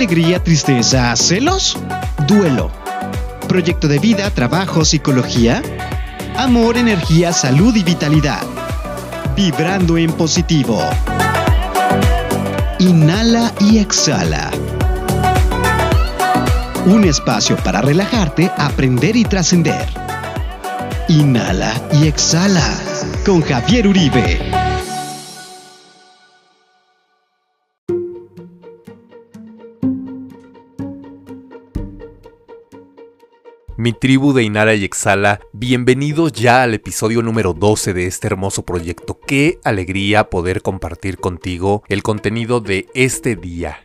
alegría, tristeza, celos, duelo. Proyecto de vida, trabajo, psicología. Amor, energía, salud y vitalidad. Vibrando en positivo. Inhala y exhala. Un espacio para relajarte, aprender y trascender. Inhala y exhala con Javier Uribe. Mi tribu de Inhala y Exhala, bienvenidos ya al episodio número 12 de este hermoso proyecto. Qué alegría poder compartir contigo el contenido de este día.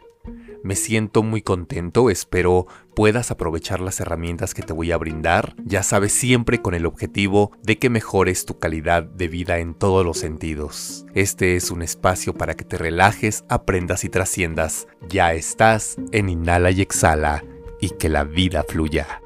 Me siento muy contento, espero puedas aprovechar las herramientas que te voy a brindar, ya sabes siempre con el objetivo de que mejores tu calidad de vida en todos los sentidos. Este es un espacio para que te relajes, aprendas y trasciendas. Ya estás en Inhala y Exhala y que la vida fluya.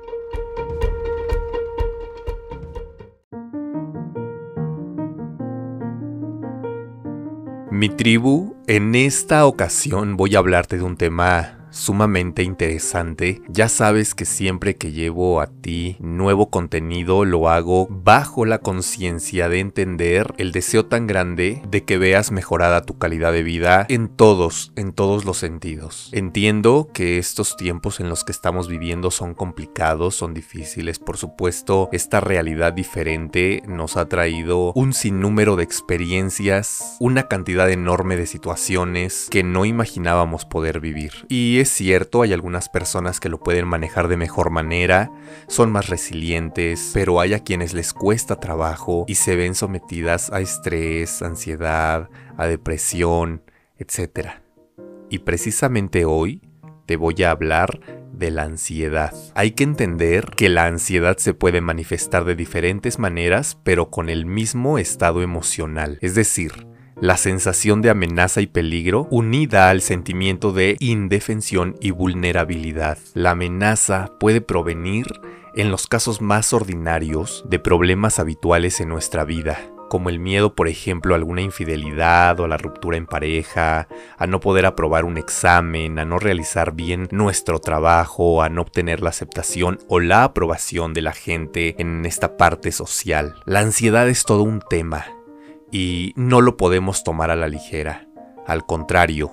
Mi tribu, en esta ocasión voy a hablarte de un tema sumamente interesante. Ya sabes que siempre que llevo a ti nuevo contenido lo hago bajo la conciencia de entender el deseo tan grande de que veas mejorada tu calidad de vida en todos, en todos los sentidos. Entiendo que estos tiempos en los que estamos viviendo son complicados, son difíciles, por supuesto, esta realidad diferente nos ha traído un sinnúmero de experiencias, una cantidad enorme de situaciones que no imaginábamos poder vivir. Y es cierto, hay algunas personas que lo pueden manejar de mejor manera, son más resilientes, pero hay a quienes les cuesta trabajo y se ven sometidas a estrés, ansiedad, a depresión, etc. Y precisamente hoy te voy a hablar de la ansiedad. Hay que entender que la ansiedad se puede manifestar de diferentes maneras, pero con el mismo estado emocional. Es decir, la sensación de amenaza y peligro unida al sentimiento de indefensión y vulnerabilidad. La amenaza puede provenir en los casos más ordinarios de problemas habituales en nuestra vida, como el miedo, por ejemplo, a alguna infidelidad o a la ruptura en pareja, a no poder aprobar un examen, a no realizar bien nuestro trabajo, a no obtener la aceptación o la aprobación de la gente en esta parte social. La ansiedad es todo un tema y no lo podemos tomar a la ligera. Al contrario,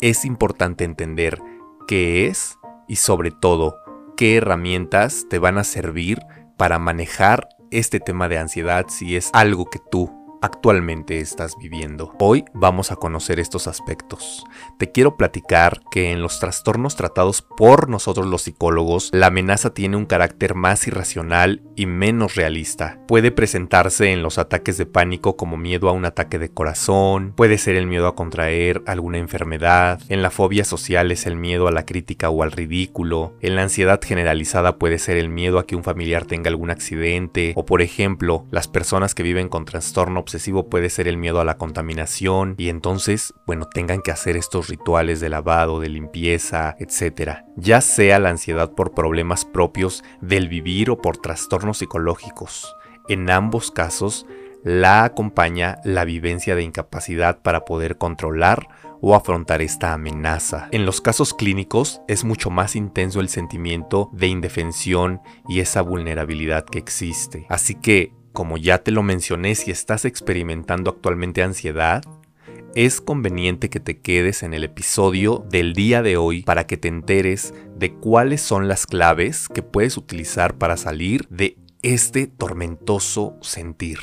es importante entender qué es y sobre todo qué herramientas te van a servir para manejar este tema de ansiedad si es algo que tú actualmente estás viviendo. Hoy vamos a conocer estos aspectos. Te quiero platicar que en los trastornos tratados por nosotros los psicólogos, la amenaza tiene un carácter más irracional y menos realista. Puede presentarse en los ataques de pánico como miedo a un ataque de corazón, puede ser el miedo a contraer alguna enfermedad, en la fobia social es el miedo a la crítica o al ridículo, en la ansiedad generalizada puede ser el miedo a que un familiar tenga algún accidente, o por ejemplo, las personas que viven con trastorno puede ser el miedo a la contaminación y entonces, bueno, tengan que hacer estos rituales de lavado, de limpieza, etc. Ya sea la ansiedad por problemas propios del vivir o por trastornos psicológicos. En ambos casos, la acompaña la vivencia de incapacidad para poder controlar o afrontar esta amenaza. En los casos clínicos es mucho más intenso el sentimiento de indefensión y esa vulnerabilidad que existe. Así que como ya te lo mencioné, si estás experimentando actualmente ansiedad, es conveniente que te quedes en el episodio del día de hoy para que te enteres de cuáles son las claves que puedes utilizar para salir de este tormentoso sentir.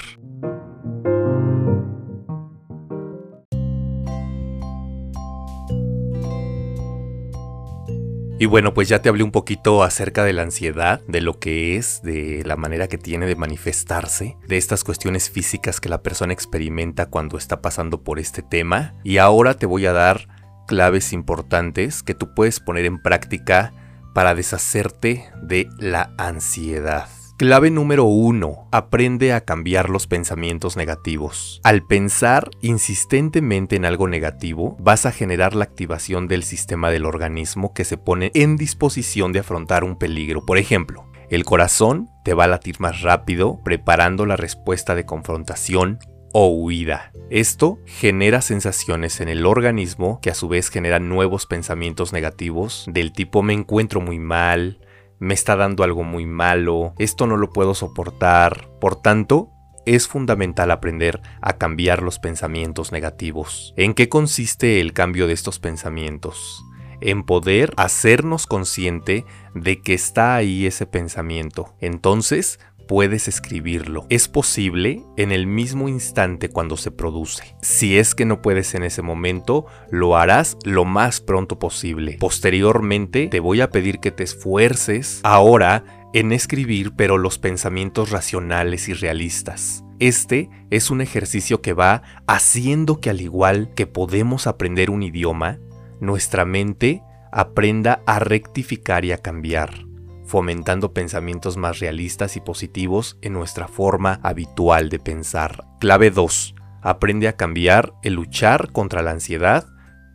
Y bueno, pues ya te hablé un poquito acerca de la ansiedad, de lo que es, de la manera que tiene de manifestarse, de estas cuestiones físicas que la persona experimenta cuando está pasando por este tema. Y ahora te voy a dar claves importantes que tú puedes poner en práctica para deshacerte de la ansiedad. Clave número 1. Aprende a cambiar los pensamientos negativos. Al pensar insistentemente en algo negativo, vas a generar la activación del sistema del organismo que se pone en disposición de afrontar un peligro. Por ejemplo, el corazón te va a latir más rápido, preparando la respuesta de confrontación o huida. Esto genera sensaciones en el organismo que a su vez generan nuevos pensamientos negativos del tipo me encuentro muy mal, me está dando algo muy malo, esto no lo puedo soportar. Por tanto, es fundamental aprender a cambiar los pensamientos negativos. ¿En qué consiste el cambio de estos pensamientos? En poder hacernos consciente de que está ahí ese pensamiento. Entonces, puedes escribirlo. Es posible en el mismo instante cuando se produce. Si es que no puedes en ese momento, lo harás lo más pronto posible. Posteriormente, te voy a pedir que te esfuerces ahora en escribir pero los pensamientos racionales y realistas. Este es un ejercicio que va haciendo que al igual que podemos aprender un idioma, nuestra mente aprenda a rectificar y a cambiar fomentando pensamientos más realistas y positivos en nuestra forma habitual de pensar. Clave 2. Aprende a cambiar el luchar contra la ansiedad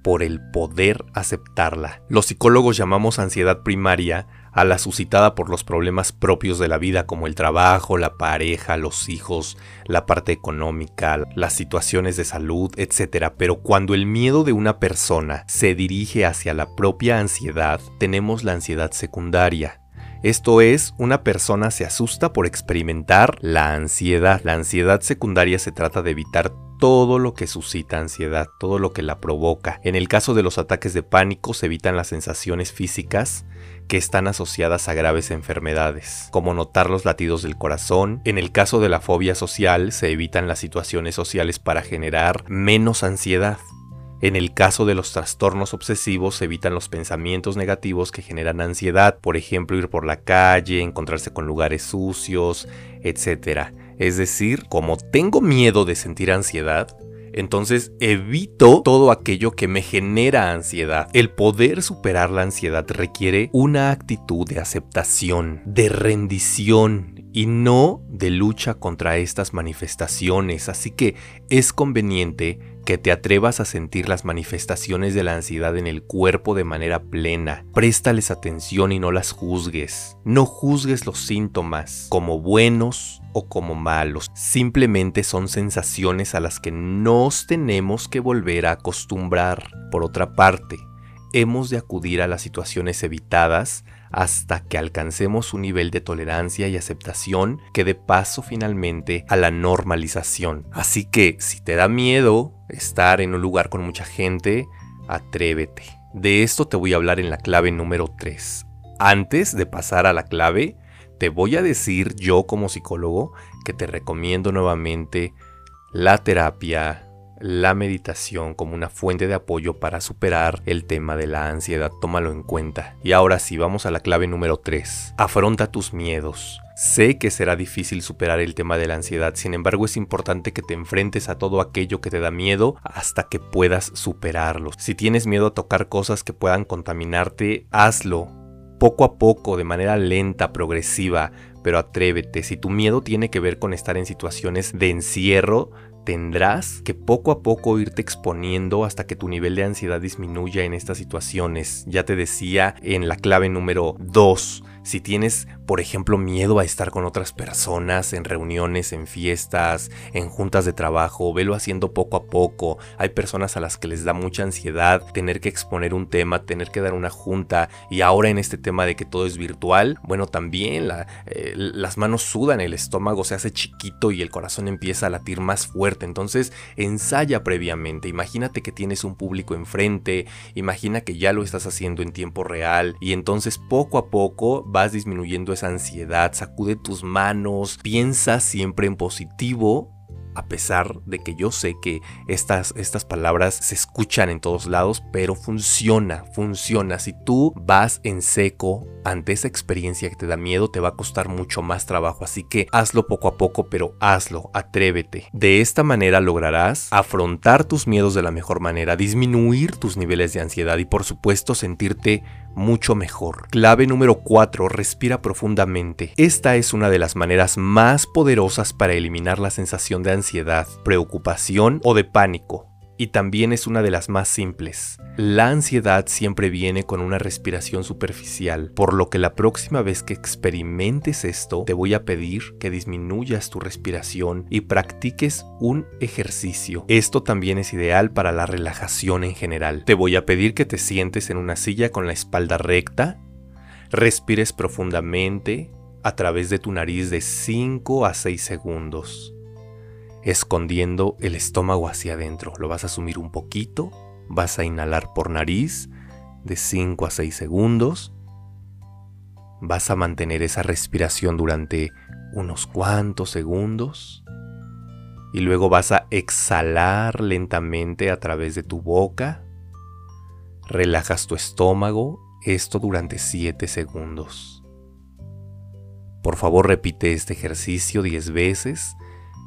por el poder aceptarla. Los psicólogos llamamos ansiedad primaria a la suscitada por los problemas propios de la vida como el trabajo, la pareja, los hijos, la parte económica, las situaciones de salud, etc. Pero cuando el miedo de una persona se dirige hacia la propia ansiedad, tenemos la ansiedad secundaria, esto es, una persona se asusta por experimentar la ansiedad. La ansiedad secundaria se trata de evitar todo lo que suscita ansiedad, todo lo que la provoca. En el caso de los ataques de pánico se evitan las sensaciones físicas que están asociadas a graves enfermedades, como notar los latidos del corazón. En el caso de la fobia social se evitan las situaciones sociales para generar menos ansiedad. En el caso de los trastornos obsesivos se evitan los pensamientos negativos que generan ansiedad, por ejemplo ir por la calle, encontrarse con lugares sucios, etc. Es decir, como tengo miedo de sentir ansiedad, entonces evito todo aquello que me genera ansiedad. El poder superar la ansiedad requiere una actitud de aceptación, de rendición y no de lucha contra estas manifestaciones. Así que es conveniente que te atrevas a sentir las manifestaciones de la ansiedad en el cuerpo de manera plena. Préstales atención y no las juzgues. No juzgues los síntomas como buenos o como malos. Simplemente son sensaciones a las que nos tenemos que volver a acostumbrar. Por otra parte, hemos de acudir a las situaciones evitadas hasta que alcancemos un nivel de tolerancia y aceptación que dé paso finalmente a la normalización. Así que si te da miedo estar en un lugar con mucha gente, atrévete. De esto te voy a hablar en la clave número 3. Antes de pasar a la clave, te voy a decir yo como psicólogo que te recomiendo nuevamente la terapia, la meditación como una fuente de apoyo para superar el tema de la ansiedad. Tómalo en cuenta. Y ahora sí, vamos a la clave número 3. Afronta tus miedos. Sé que será difícil superar el tema de la ansiedad, sin embargo es importante que te enfrentes a todo aquello que te da miedo hasta que puedas superarlo. Si tienes miedo a tocar cosas que puedan contaminarte, hazlo. Poco a poco, de manera lenta, progresiva, pero atrévete. Si tu miedo tiene que ver con estar en situaciones de encierro, tendrás que poco a poco irte exponiendo hasta que tu nivel de ansiedad disminuya en estas situaciones. Ya te decía en la clave número 2 si tienes, por ejemplo, miedo a estar con otras personas en reuniones, en fiestas, en juntas de trabajo, velo haciendo poco a poco. Hay personas a las que les da mucha ansiedad tener que exponer un tema, tener que dar una junta y ahora en este tema de que todo es virtual, bueno, también eh, las manos sudan, el estómago se hace chiquito y el corazón empieza a latir más fuerte. Entonces, ensaya previamente. Imagínate que tienes un público enfrente, imagina que ya lo estás haciendo en tiempo real y entonces poco a poco vas disminuyendo esa ansiedad, sacude tus manos, piensa siempre en positivo a pesar de que yo sé que estas, estas palabras se escuchan en todos lados, pero funciona, funciona. Si tú vas en seco ante esa experiencia que te da miedo, te va a costar mucho más trabajo. Así que hazlo poco a poco, pero hazlo, atrévete. De esta manera lograrás afrontar tus miedos de la mejor manera, disminuir tus niveles de ansiedad y por supuesto sentirte mucho mejor. Clave número 4. Respira profundamente. Esta es una de las maneras más poderosas para eliminar la sensación de ansiedad, preocupación o de pánico. Y también es una de las más simples. La ansiedad siempre viene con una respiración superficial, por lo que la próxima vez que experimentes esto, te voy a pedir que disminuyas tu respiración y practiques un ejercicio. Esto también es ideal para la relajación en general. Te voy a pedir que te sientes en una silla con la espalda recta, respires profundamente a través de tu nariz de 5 a 6 segundos escondiendo el estómago hacia adentro. Lo vas a sumir un poquito, vas a inhalar por nariz de 5 a 6 segundos. Vas a mantener esa respiración durante unos cuantos segundos. Y luego vas a exhalar lentamente a través de tu boca. Relajas tu estómago, esto durante 7 segundos. Por favor repite este ejercicio 10 veces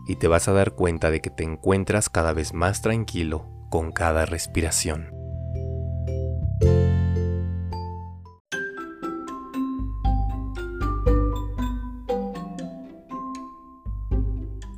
y te vas a dar cuenta de que te encuentras cada vez más tranquilo con cada respiración.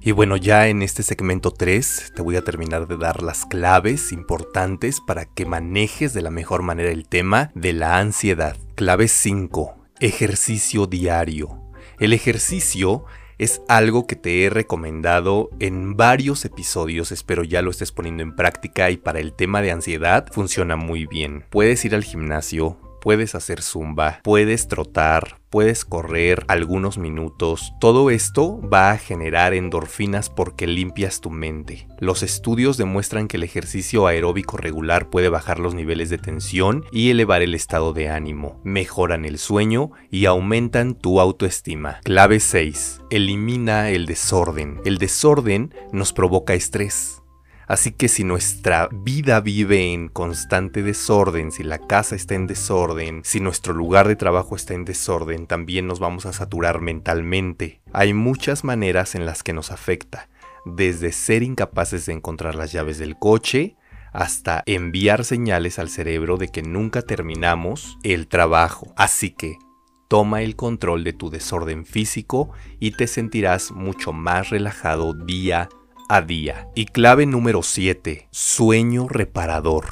Y bueno, ya en este segmento 3 te voy a terminar de dar las claves importantes para que manejes de la mejor manera el tema de la ansiedad. Clave 5. Ejercicio diario. El ejercicio es algo que te he recomendado en varios episodios, espero ya lo estés poniendo en práctica y para el tema de ansiedad funciona muy bien. Puedes ir al gimnasio, puedes hacer zumba, puedes trotar, puedes correr algunos minutos. Todo esto va a generar endorfinas porque limpias tu mente. Los estudios demuestran que el ejercicio aeróbico regular puede bajar los niveles de tensión y elevar el estado de ánimo, mejoran el sueño y aumentan tu autoestima. Clave 6. Elimina el desorden. El desorden nos provoca estrés. Así que si nuestra vida vive en constante desorden, si la casa está en desorden, si nuestro lugar de trabajo está en desorden, también nos vamos a saturar mentalmente. Hay muchas maneras en las que nos afecta, desde ser incapaces de encontrar las llaves del coche, hasta enviar señales al cerebro de que nunca terminamos el trabajo. Así que toma el control de tu desorden físico y te sentirás mucho más relajado día a día. Y clave número 7, sueño reparador.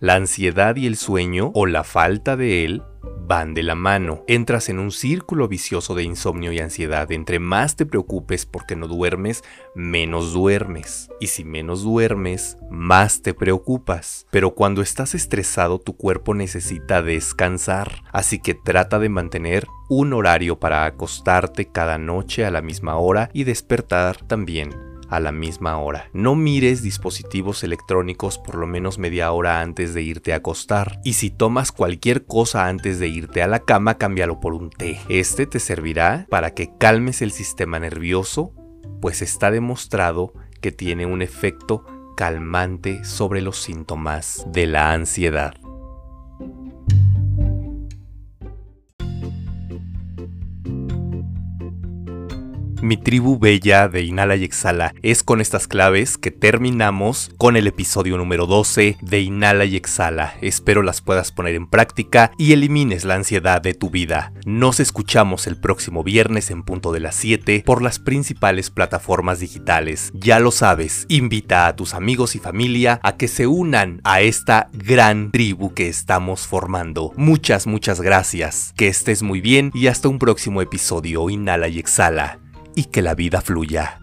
La ansiedad y el sueño, o la falta de él, van de la mano. Entras en un círculo vicioso de insomnio y ansiedad. Entre más te preocupes porque no duermes, menos duermes. Y si menos duermes, más te preocupas. Pero cuando estás estresado, tu cuerpo necesita descansar. Así que trata de mantener un horario para acostarte cada noche a la misma hora y despertar también a la misma hora. No mires dispositivos electrónicos por lo menos media hora antes de irte a acostar. Y si tomas cualquier cosa antes de irte a la cama, cámbialo por un té. Este te servirá para que calmes el sistema nervioso, pues está demostrado que tiene un efecto calmante sobre los síntomas de la ansiedad. Mi tribu bella de Inhala y Exhala. Es con estas claves que terminamos con el episodio número 12 de Inhala y Exhala. Espero las puedas poner en práctica y elimines la ansiedad de tu vida. Nos escuchamos el próximo viernes en punto de las 7 por las principales plataformas digitales. Ya lo sabes, invita a tus amigos y familia a que se unan a esta gran tribu que estamos formando. Muchas, muchas gracias. Que estés muy bien y hasta un próximo episodio. Inhala y Exhala que la vida fluya.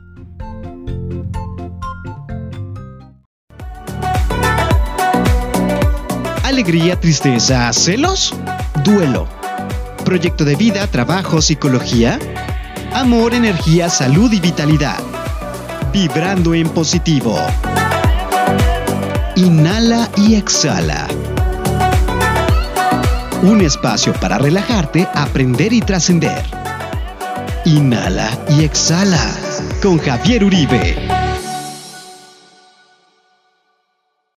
Alegría, tristeza, celos, duelo. Proyecto de vida, trabajo, psicología. Amor, energía, salud y vitalidad. Vibrando en positivo. Inhala y exhala. Un espacio para relajarte, aprender y trascender. Inhala y exhala con Javier Uribe.